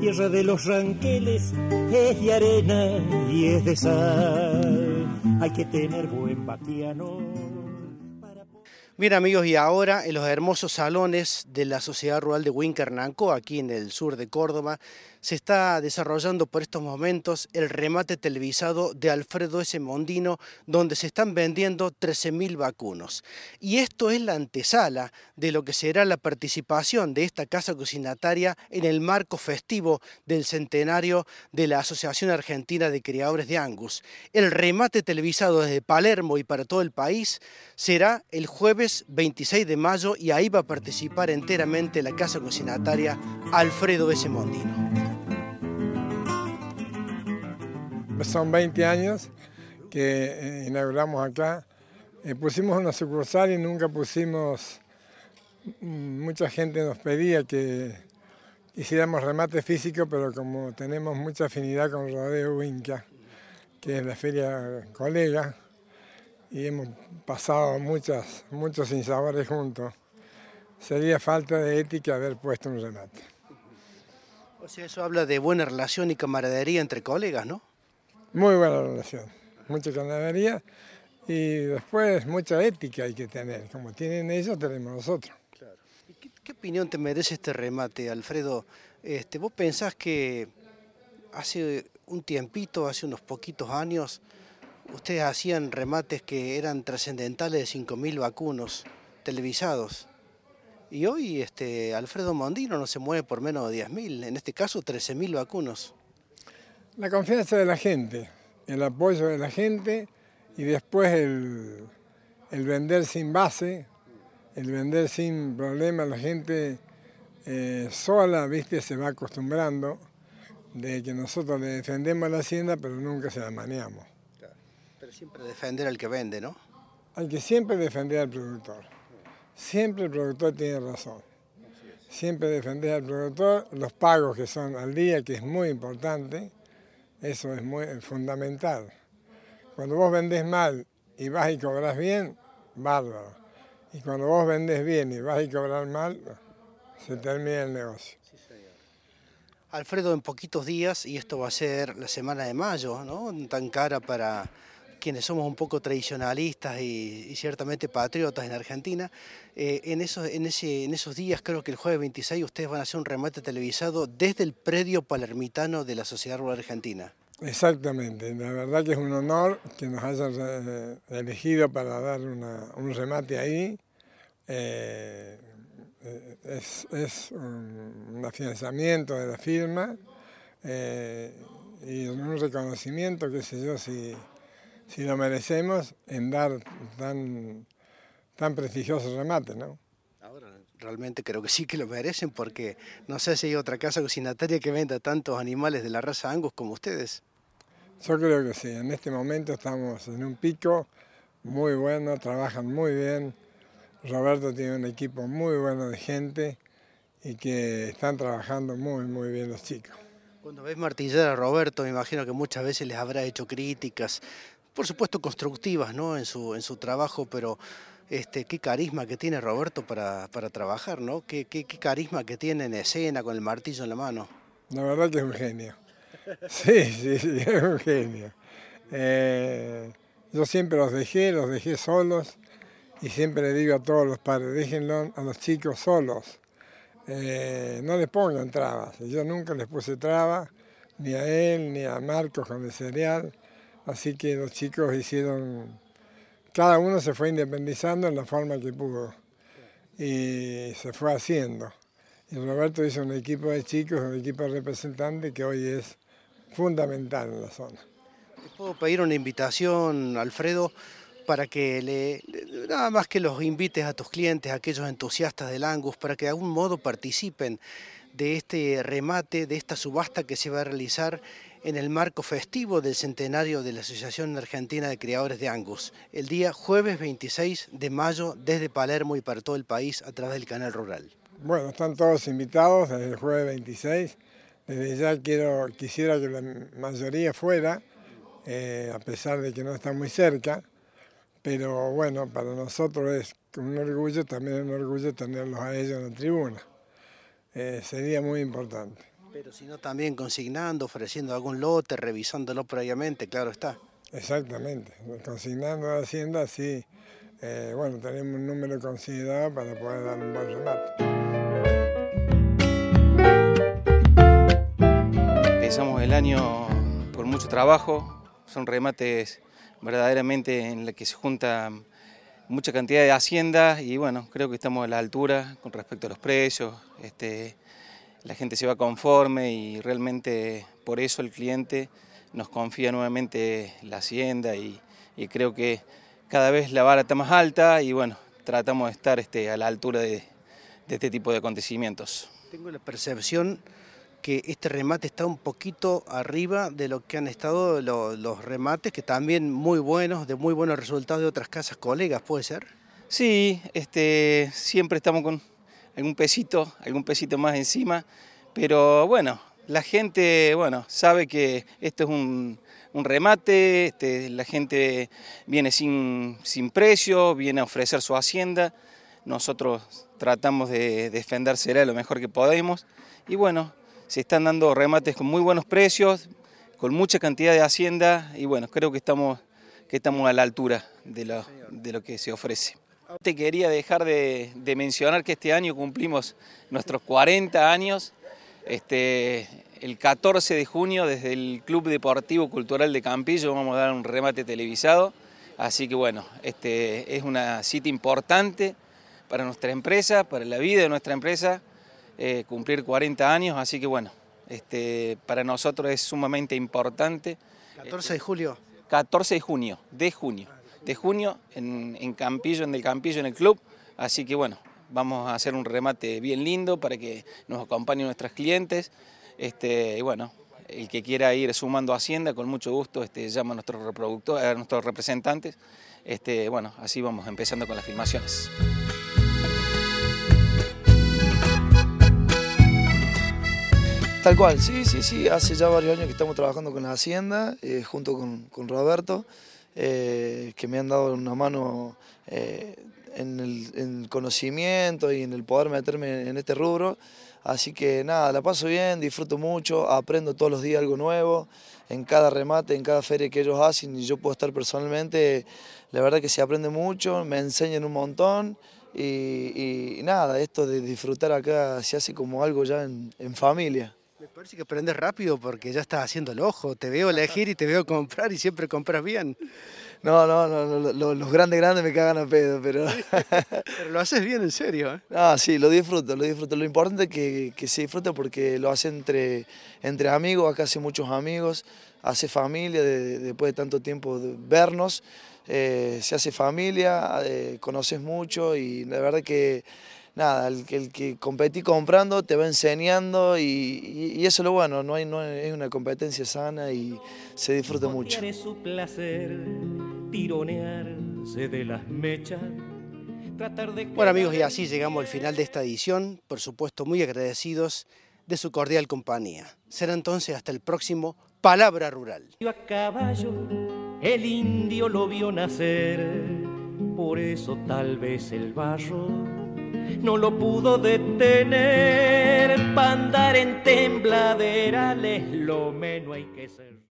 tierra de los ranqueles es de arena y es de sal. Hay que tener buen vaquiano. Bien amigos, y ahora en los hermosos salones de la Sociedad Rural de Huincarnanco, aquí en el sur de Córdoba, se está desarrollando por estos momentos el remate televisado de Alfredo S. Mondino, donde se están vendiendo 13.000 vacunos. Y esto es la antesala de lo que será la participación de esta casa cocinataria en el marco festivo del centenario de la Asociación Argentina de Criadores de Angus. El remate televisado desde Palermo y para todo el país será el jueves 26 de mayo y ahí va a participar enteramente la casa cocinataria Alfredo S. Mondino. son 20 años que eh, inauguramos acá. Eh, pusimos una sucursal y nunca pusimos, mm, mucha gente nos pedía que hiciéramos remate físico, pero como tenemos mucha afinidad con Rodeo Inca, que es la feria colega, y hemos pasado muchas, muchos sinsabores juntos, sería falta de ética haber puesto un remate. O sea, eso habla de buena relación y camaradería entre colegas, ¿no? Muy buena relación, mucha ganadería y después mucha ética hay que tener, como tienen ellos, tenemos nosotros. qué, opinión te merece este remate, Alfredo? Este, ¿Vos pensás que hace un tiempito, hace unos poquitos años, ustedes hacían remates que eran trascendentales de 5.000 vacunos televisados? Y hoy este, Alfredo Mondino no se mueve por menos de 10.000, en este caso 13.000 vacunos. La confianza de la gente, el apoyo de la gente y después el, vender sin base, el vender sin problema, la gente eh, sola, viste, se va acostumbrando de que nosotros le defendemos la hacienda, pero nunca se la maneamos. Siempre defender al que vende, ¿no? Hay que siempre defender al productor. Siempre el productor tiene razón. Siempre defender al productor, los pagos que son al día, que es muy importante, eso es muy fundamental. Cuando vos vendés mal y vas y cobras bien, bárbaro. Y cuando vos vendés bien y vas y cobrar mal, se termina el negocio. Alfredo, en poquitos días, y esto va a ser la semana de mayo, ¿no? Tan cara para quienes somos un poco tradicionalistas y, ciertamente patriotas en Argentina, eh, en, esos, en, ese, en esos días, creo que el jueves 26, ustedes van a hacer un remate televisado desde el predio palermitano de la Sociedad Rural Argentina. Exactamente, la verdad que es un honor que nos hayan eh, elegido para dar un remate ahí. Eh, es, es, un afianzamiento de la firma y un reconocimiento, qué sé yo, si si lo merecemos en dar tan, tan prestigioso remate, ¿no? Ahora realmente creo que sí que lo merecen porque no sé si hay otra casa cocinataria que venda tantos animales de la raza Angus como ustedes. Yo creo que sí, en este momento estamos en un pico muy bueno, trabajan muy bien. Roberto tiene un equipo muy bueno de gente y que están trabajando muy, muy bien los chicos. Cuando ves martillar a Roberto, me imagino que muchas veces les habrá hecho críticas por supuesto constructivas ¿no? en, su, en su trabajo, pero este, qué carisma que tiene Roberto para, trabajar, ¿no? Qué, qué, carisma que tiene en escena con el martillo en la mano. La verdad que es un genio. Sí, sí, sí, es un genio. Eh, yo siempre los dejé, los dejé solos y siempre le digo a todos los padres, déjenlo a los chicos solos. Eh, no les pongan trabas. Yo nunca les puse trabas, ni a él, ni a Marcos con el cereal. Así que los chicos hicieron, cada uno se fue independizando en la forma que pudo y se fue haciendo. Y Roberto hizo un equipo de chicos, un equipo de representantes que hoy es fundamental en la zona. ¿Te puedo pedir una invitación, Alfredo, para que le, nada más que los invites a tus clientes, a aquellos entusiastas del Angus, para que de algún modo participen de este remate, de esta subasta que se va a realizar en el marco festivo del centenario de la Asociación Argentina de Criadores de Angus, el día jueves 26 de mayo desde Palermo y para todo el país a través del canal rural. Bueno, están todos invitados desde el jueves 26. Desde ya quiero, quisiera que la mayoría fuera, eh, a pesar de que no está muy cerca, pero bueno, para nosotros es un orgullo, también un orgullo tenerlos a ellos en la tribuna. Eh, sería muy importante. Pero si no también consignando, ofreciendo algún lote, revisándolo previamente, claro está. Exactamente, consignando a Hacienda, sí. Eh, bueno, tenemos un número considerado para poder dar un buen remate. Empezamos el año por mucho trabajo, son remates verdaderamente en los que se junta mucha cantidad de haciendas y bueno, creo que estamos a la altura con respecto a los precios, este, la gente se va conforme y realmente por eso el cliente nos confía nuevamente la hacienda y, creo que cada vez la vara está más alta y bueno, tratamos de estar este, a la altura de, este tipo de acontecimientos. Tengo la percepción que este remate está un poquito arriba de lo que han estado los, remates, que también muy buenos, de muy buenos resultados de otras casas colegas, ¿puede ser? Sí, este, siempre estamos con algún pesito, algún pesito más encima, pero bueno, la gente, bueno, sabe que esto es un, remate, este, la gente viene sin, sin, precio, viene a ofrecer su hacienda, nosotros tratamos de defendérsela lo mejor que podemos. Y bueno, se están dando remates con muy buenos precios, con mucha cantidad de hacienda. Y bueno, creo que estamos, que estamos a la altura de lo, de lo que se ofrece. Te quería dejar de, de mencionar que este año cumplimos nuestros 40 años este, el 14 de junio desde el Club Deportivo Cultural de Campillo vamos a dar un remate televisado, así que bueno, este, es una cita importante para nuestra empresa, para la vida de nuestra empresa, eh, cumplir 40 años, así que bueno, este, para nosotros es sumamente importante. 14 de julio. 14 de junio, de junio, de junio en, en Campillo, en el Campillo, en el club, así que bueno, Vamos a hacer un remate bien lindo para que nos acompañen nuestros clientes. Este, y bueno, el que quiera ir sumando Hacienda, con mucho gusto este, llama a nuestros, a nuestros representantes. Este, bueno, así vamos empezando con las filmaciones. Tal cual, sí, sí, sí, hace ya varios años que estamos trabajando con la Hacienda, eh, junto con, Roberto, eh, que me han dado una mano eh, en el, conocimiento y en el poder meterme en este rubro. Así que nada, la paso bien, disfruto mucho, aprendo todos los días algo nuevo, en cada remate, en cada feria que ellos hacen y yo puedo estar personalmente, la verdad que se aprende mucho, me enseñan un montón y, nada, esto de disfrutar acá se hace como algo ya en, en familia. Me parece que aprendes rápido porque ya estás haciendo el ojo, te veo elegir y te veo comprar y siempre compras bien. No, no, no, los grandes grandes me cagan a pedo, pero... pero lo haces bien, en serio, ¿eh? Ah, sí, lo disfruto, lo disfruto. Lo importante es que, que se disfrute porque lo hace entre, entre amigos, acá hace muchos amigos, hace familia después de tanto tiempo de vernos, eh, se hace familia, eh, conoces mucho y la verdad que nada, el, el, que competí comprando te va enseñando y, y, eso es lo bueno, no, hay, no es una competencia sana y se disfruta mucho. su placer, tironearse de las mechas. Bueno amigos, y así llegamos al final de esta edición, por supuesto muy agradecidos de su cordial compañía. Será entonces hasta el próximo Palabra Rural. A caballo, el indio lo vio nacer, por eso tal vez el barro no lo pudo detener. Para andar en tembladerales, lo menos hay que ser.